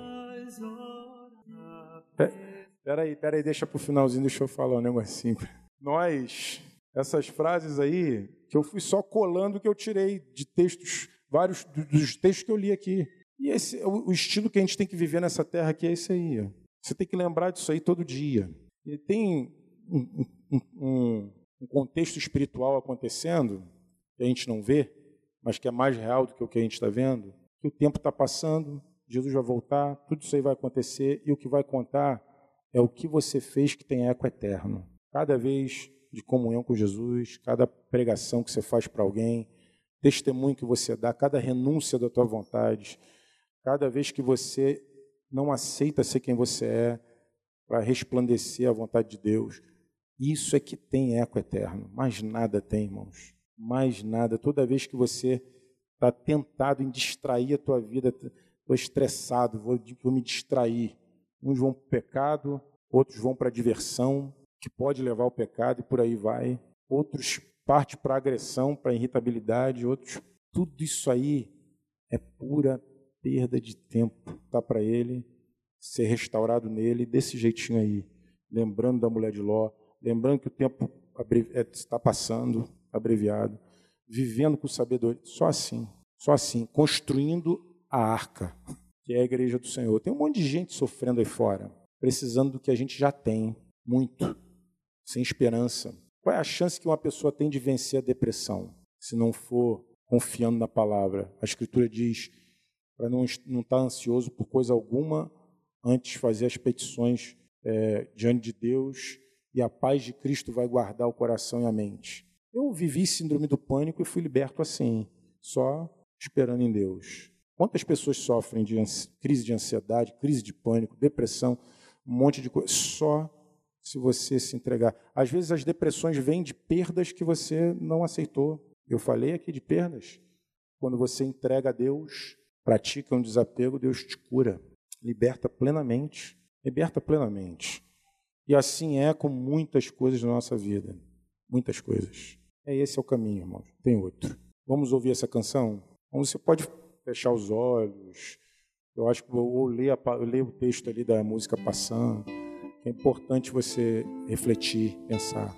Peraí, peraí, deixa para o finalzinho, deixa eu falar um negocinho. Nós, essas frases aí, que eu fui só colando que eu tirei de textos, vários dos textos que eu li aqui. E esse, o estilo que a gente tem que viver nessa terra aqui é esse aí. Você tem que lembrar disso aí todo dia. E tem um, um, um, um contexto espiritual acontecendo que a gente não vê, mas que é mais real do que o que a gente está vendo, que o tempo está passando, Jesus vai voltar, tudo isso aí vai acontecer, e o que vai contar é o que você fez que tem eco eterno. Cada vez de comunhão com Jesus, cada pregação que você faz para alguém, testemunho que você dá, cada renúncia da tua vontade, cada vez que você não aceita ser quem você é, para resplandecer a vontade de Deus, isso é que tem eco eterno. Mais nada tem, irmãos mais nada. Toda vez que você está tentado em distrair a tua vida, estou estressado, vou, vou me distrair. Uns vão para o pecado, outros vão para a diversão, que pode levar ao pecado e por aí vai. Outros partem para agressão, para irritabilidade, outros. Tudo isso aí é pura perda de tempo. Tá para ele ser restaurado nele desse jeitinho aí. lembrando da mulher de Ló, lembrando que o tempo é, está passando, abreviado, vivendo com sabedoria, só assim, só assim, construindo a arca, que é a igreja do Senhor. Tem um monte de gente sofrendo aí fora, precisando do que a gente já tem, muito, sem esperança. Qual é a chance que uma pessoa tem de vencer a depressão, se não for confiando na palavra? A Escritura diz para não estar tá ansioso por coisa alguma, antes fazer as petições é, diante de Deus e a paz de Cristo vai guardar o coração e a mente. Eu vivi síndrome do pânico e fui liberto assim, só esperando em Deus. Quantas pessoas sofrem de crise de ansiedade, crise de pânico, depressão, um monte de coisa, só se você se entregar. Às vezes as depressões vêm de perdas que você não aceitou. Eu falei aqui de perdas. Quando você entrega a Deus, pratica um desapego, Deus te cura, liberta plenamente liberta plenamente. E assim é com muitas coisas na nossa vida. Muitas coisas. É esse é o caminho, irmãos. Tem outro. Vamos ouvir essa canção? Você pode fechar os olhos. Eu acho que ou ler, ler o texto ali da música passando. É importante você refletir, pensar.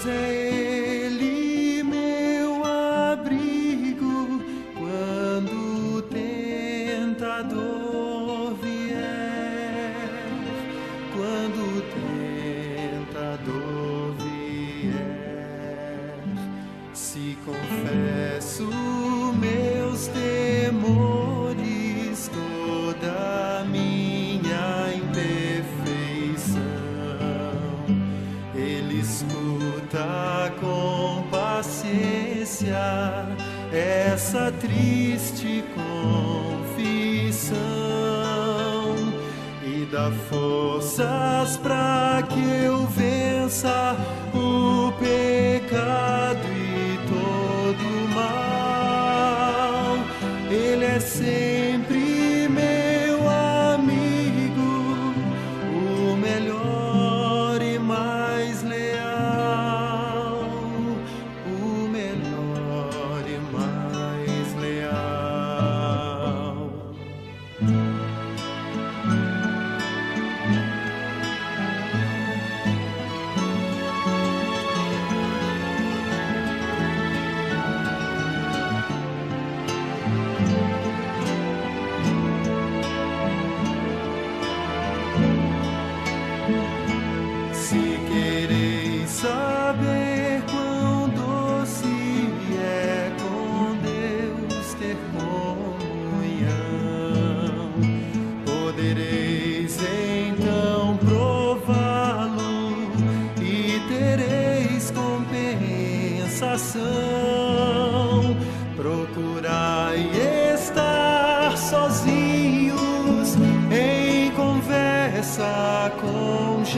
Pois é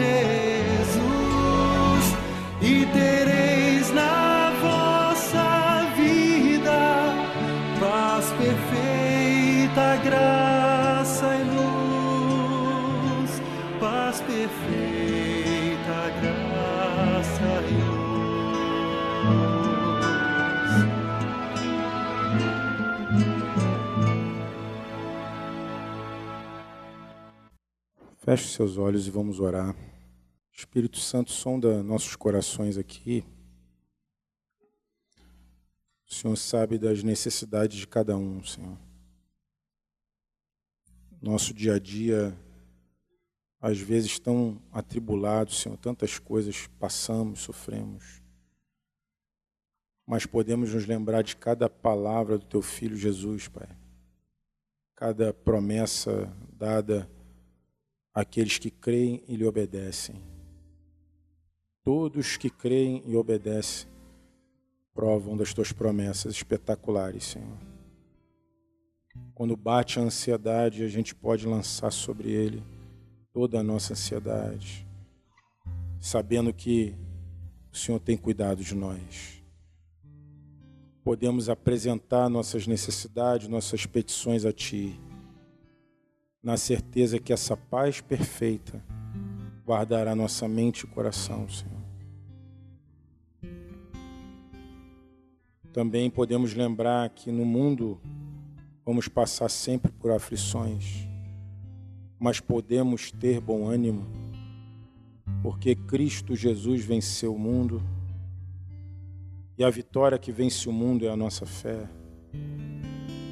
Jesus e tereis na vossa vida paz perfeita, graça e luz, paz perfeita, graça e luz. Feche seus olhos e vamos orar. Espírito Santo, sonda nossos corações aqui. O Senhor sabe das necessidades de cada um, Senhor. Nosso dia a dia, às vezes, tão atribulado, Senhor, tantas coisas passamos, sofremos. Mas podemos nos lembrar de cada palavra do Teu Filho Jesus, Pai. cada promessa dada àqueles que creem e lhe obedecem. Todos que creem e obedecem provam das tuas promessas espetaculares, Senhor. Quando bate a ansiedade, a gente pode lançar sobre ele toda a nossa ansiedade, sabendo que o Senhor tem cuidado de nós. Podemos apresentar nossas necessidades, nossas petições a Ti, na certeza que essa paz perfeita guardará nossa mente e coração, Senhor. Também podemos lembrar que no mundo vamos passar sempre por aflições, mas podemos ter bom ânimo, porque Cristo Jesus venceu o mundo e a vitória que vence o mundo é a nossa fé.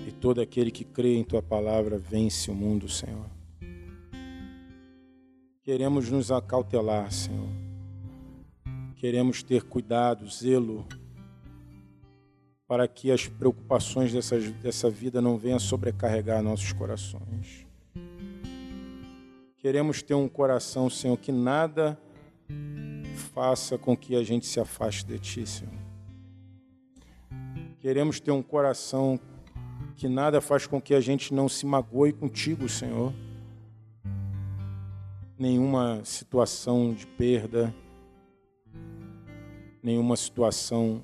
E todo aquele que crê em tua palavra vence o mundo, Senhor. Queremos nos acautelar, Senhor. Queremos ter cuidado, zelo para que as preocupações dessa, dessa vida não venham sobrecarregar nossos corações. Queremos ter um coração, Senhor, que nada faça com que a gente se afaste de Ti, Senhor. Queremos ter um coração que nada faz com que a gente não se magoe contigo, Senhor. Nenhuma situação de perda, nenhuma situação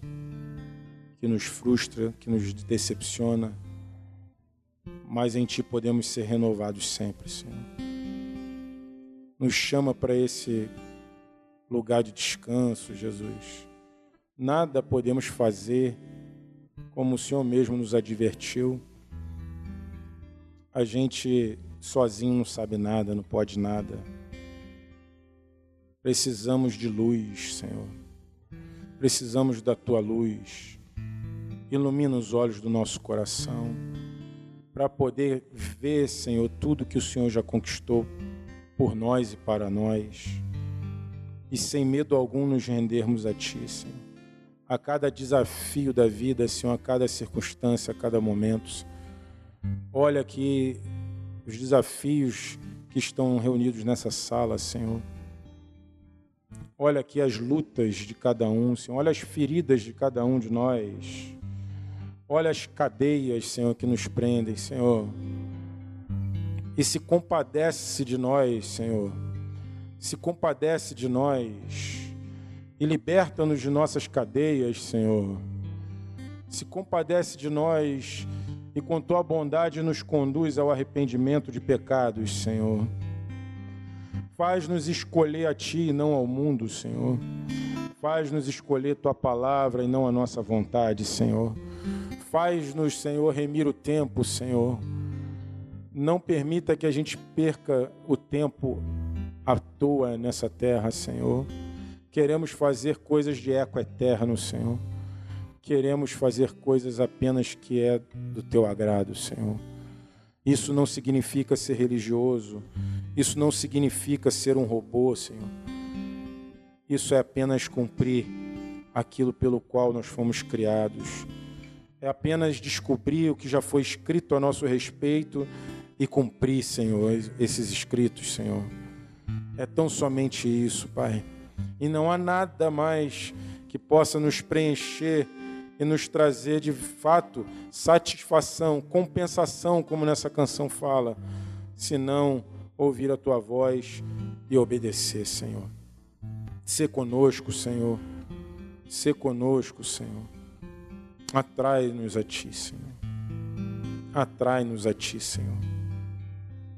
que nos frustra, que nos decepciona, mas em Ti podemos ser renovados sempre, Senhor. Nos chama para esse lugar de descanso, Jesus. Nada podemos fazer como o Senhor mesmo nos advertiu. A gente sozinho não sabe nada, não pode nada. Precisamos de luz, Senhor. Precisamos da tua luz ilumina os olhos do nosso coração, para poder ver, Senhor, tudo que o Senhor já conquistou por nós e para nós, e sem medo algum nos rendermos a Ti, Senhor. A cada desafio da vida, Senhor, a cada circunstância, a cada momento. Olha aqui os desafios que estão reunidos nessa sala, Senhor. Olha aqui as lutas de cada um, Senhor. Olha as feridas de cada um de nós. Olha as cadeias, Senhor, que nos prendem, Senhor. E se compadece de nós, Senhor. Se compadece de nós. E liberta-nos de nossas cadeias, Senhor. Se compadece de nós e com tua bondade nos conduz ao arrependimento de pecados, Senhor. Faz-nos escolher a Ti e não ao mundo, Senhor. Faz-nos escolher Tua palavra e não a nossa vontade, Senhor. Faz-nos, Senhor, remir o tempo, Senhor. Não permita que a gente perca o tempo à toa nessa terra, Senhor. Queremos fazer coisas de eco eterno, Senhor. Queremos fazer coisas apenas que é do teu agrado, Senhor. Isso não significa ser religioso. Isso não significa ser um robô, Senhor. Isso é apenas cumprir aquilo pelo qual nós fomos criados é apenas descobrir o que já foi escrito a nosso respeito e cumprir, Senhor, esses escritos, Senhor. É tão somente isso, Pai. E não há nada mais que possa nos preencher e nos trazer de fato satisfação, compensação, como nessa canção fala, senão ouvir a tua voz e obedecer, Senhor. Ser conosco, Senhor. Ser conosco, Senhor. Atrai-nos a Ti, Senhor. Atrai-nos a Ti, Senhor.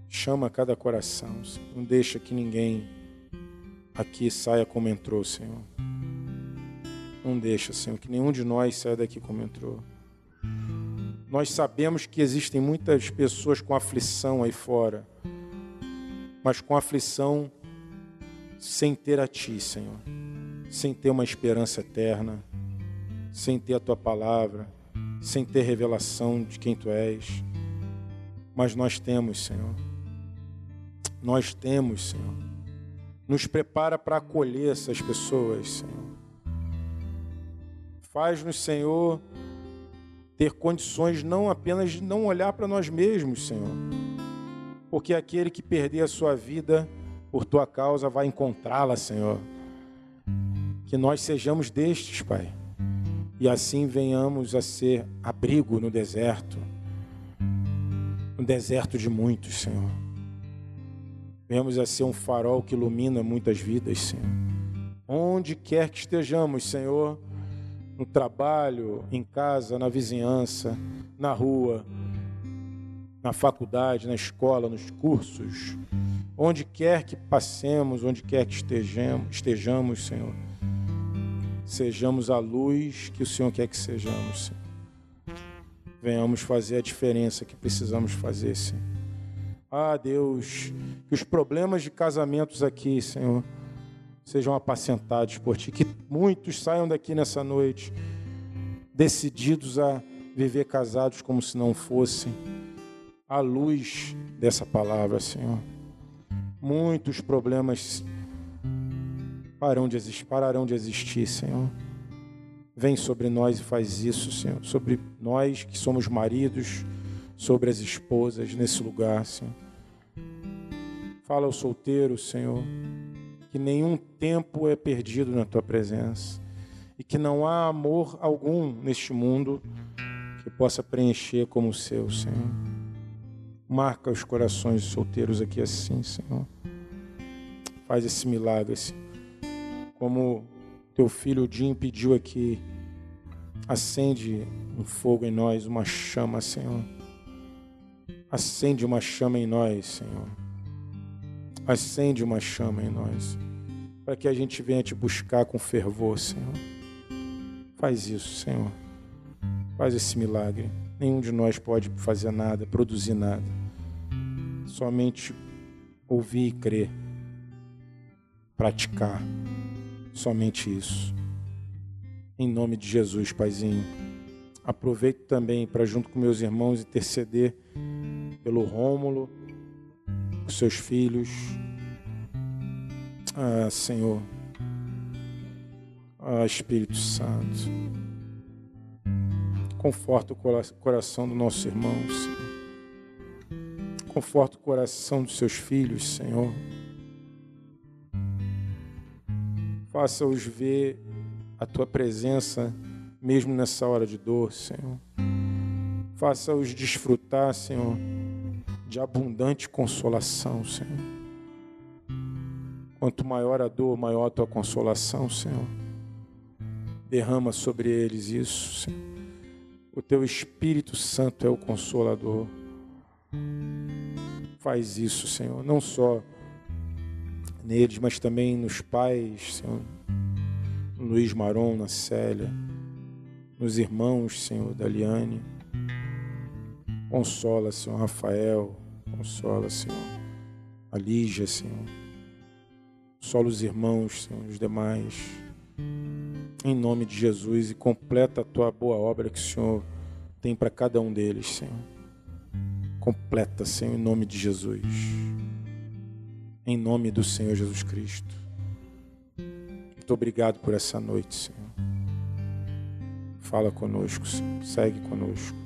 Chama cada coração, Senhor. Não deixa que ninguém aqui saia como entrou, Senhor. Não deixa, Senhor, que nenhum de nós saia daqui como entrou. Nós sabemos que existem muitas pessoas com aflição aí fora, mas com aflição sem ter a Ti, Senhor, sem ter uma esperança eterna sem ter a tua palavra, sem ter revelação de quem tu és. Mas nós temos, Senhor. Nós temos, Senhor. Nos prepara para acolher essas pessoas, Senhor. Faz-nos, Senhor, ter condições não apenas de não olhar para nós mesmos, Senhor, porque aquele que perder a sua vida por tua causa vai encontrá-la, Senhor. Que nós sejamos destes, Pai, e assim venhamos a ser abrigo no deserto, no deserto de muitos, Senhor. Venhamos a ser um farol que ilumina muitas vidas, Senhor. Onde quer que estejamos, Senhor, no trabalho, em casa, na vizinhança, na rua, na faculdade, na escola, nos cursos, onde quer que passemos, onde quer que estejamos, estejamos Senhor, sejamos a luz que o Senhor quer que sejamos, Senhor. Venhamos fazer a diferença que precisamos fazer, Senhor. Ah, Deus, que os problemas de casamentos aqui, Senhor, sejam apacentados por Ti, que muitos saiam daqui nessa noite decididos a viver casados como se não fossem, à luz dessa palavra, Senhor. Muitos problemas pararão de existir, pararão de existir, Senhor. Vem sobre nós e faz isso, Senhor. Sobre nós que somos maridos, sobre as esposas nesse lugar, Senhor. Fala ao solteiro, Senhor que nenhum tempo é perdido na tua presença e que não há amor algum neste mundo que possa preencher como o seu, Senhor. Marca os corações solteiros aqui assim, Senhor. Faz esse milagre, Senhor. Como teu filho Jim pediu aqui, acende um fogo em nós, uma chama, Senhor. Acende uma chama em nós, Senhor. Acende uma chama em nós para que a gente venha te buscar com fervor, Senhor. Faz isso, Senhor. Faz esse milagre. Nenhum de nós pode fazer nada, produzir nada. Somente ouvir e crer. Praticar. Somente isso. Em nome de Jesus, Paizinho. Aproveito também para, junto com meus irmãos, interceder pelo Rômulo, os seus filhos, ah, Senhor. Ah, Espírito Santo. Conforta o coração do nosso irmão, Senhor. Conforta o coração dos seus filhos, Senhor. Faça-os ver a tua presença, mesmo nessa hora de dor, Senhor. Faça-os desfrutar, Senhor, de abundante consolação, Senhor. Quanto maior a dor, maior a tua consolação, Senhor. Derrama sobre eles isso, Senhor. O teu Espírito Santo é o consolador. Faz isso, Senhor, não só neles, mas também nos pais, Senhor. No Luiz Maron, na Célia, nos irmãos, Senhor, da Liane. Consola, Senhor, Rafael. Consola, Senhor, a Senhor. Sola os irmãos, Senhor, os demais. Em nome de Jesus e completa a tua boa obra que o Senhor tem para cada um deles, Senhor. Completa, Senhor, em nome de Jesus. Em nome do Senhor Jesus Cristo. Muito obrigado por essa noite, Senhor. Fala conosco, Senhor. Segue conosco.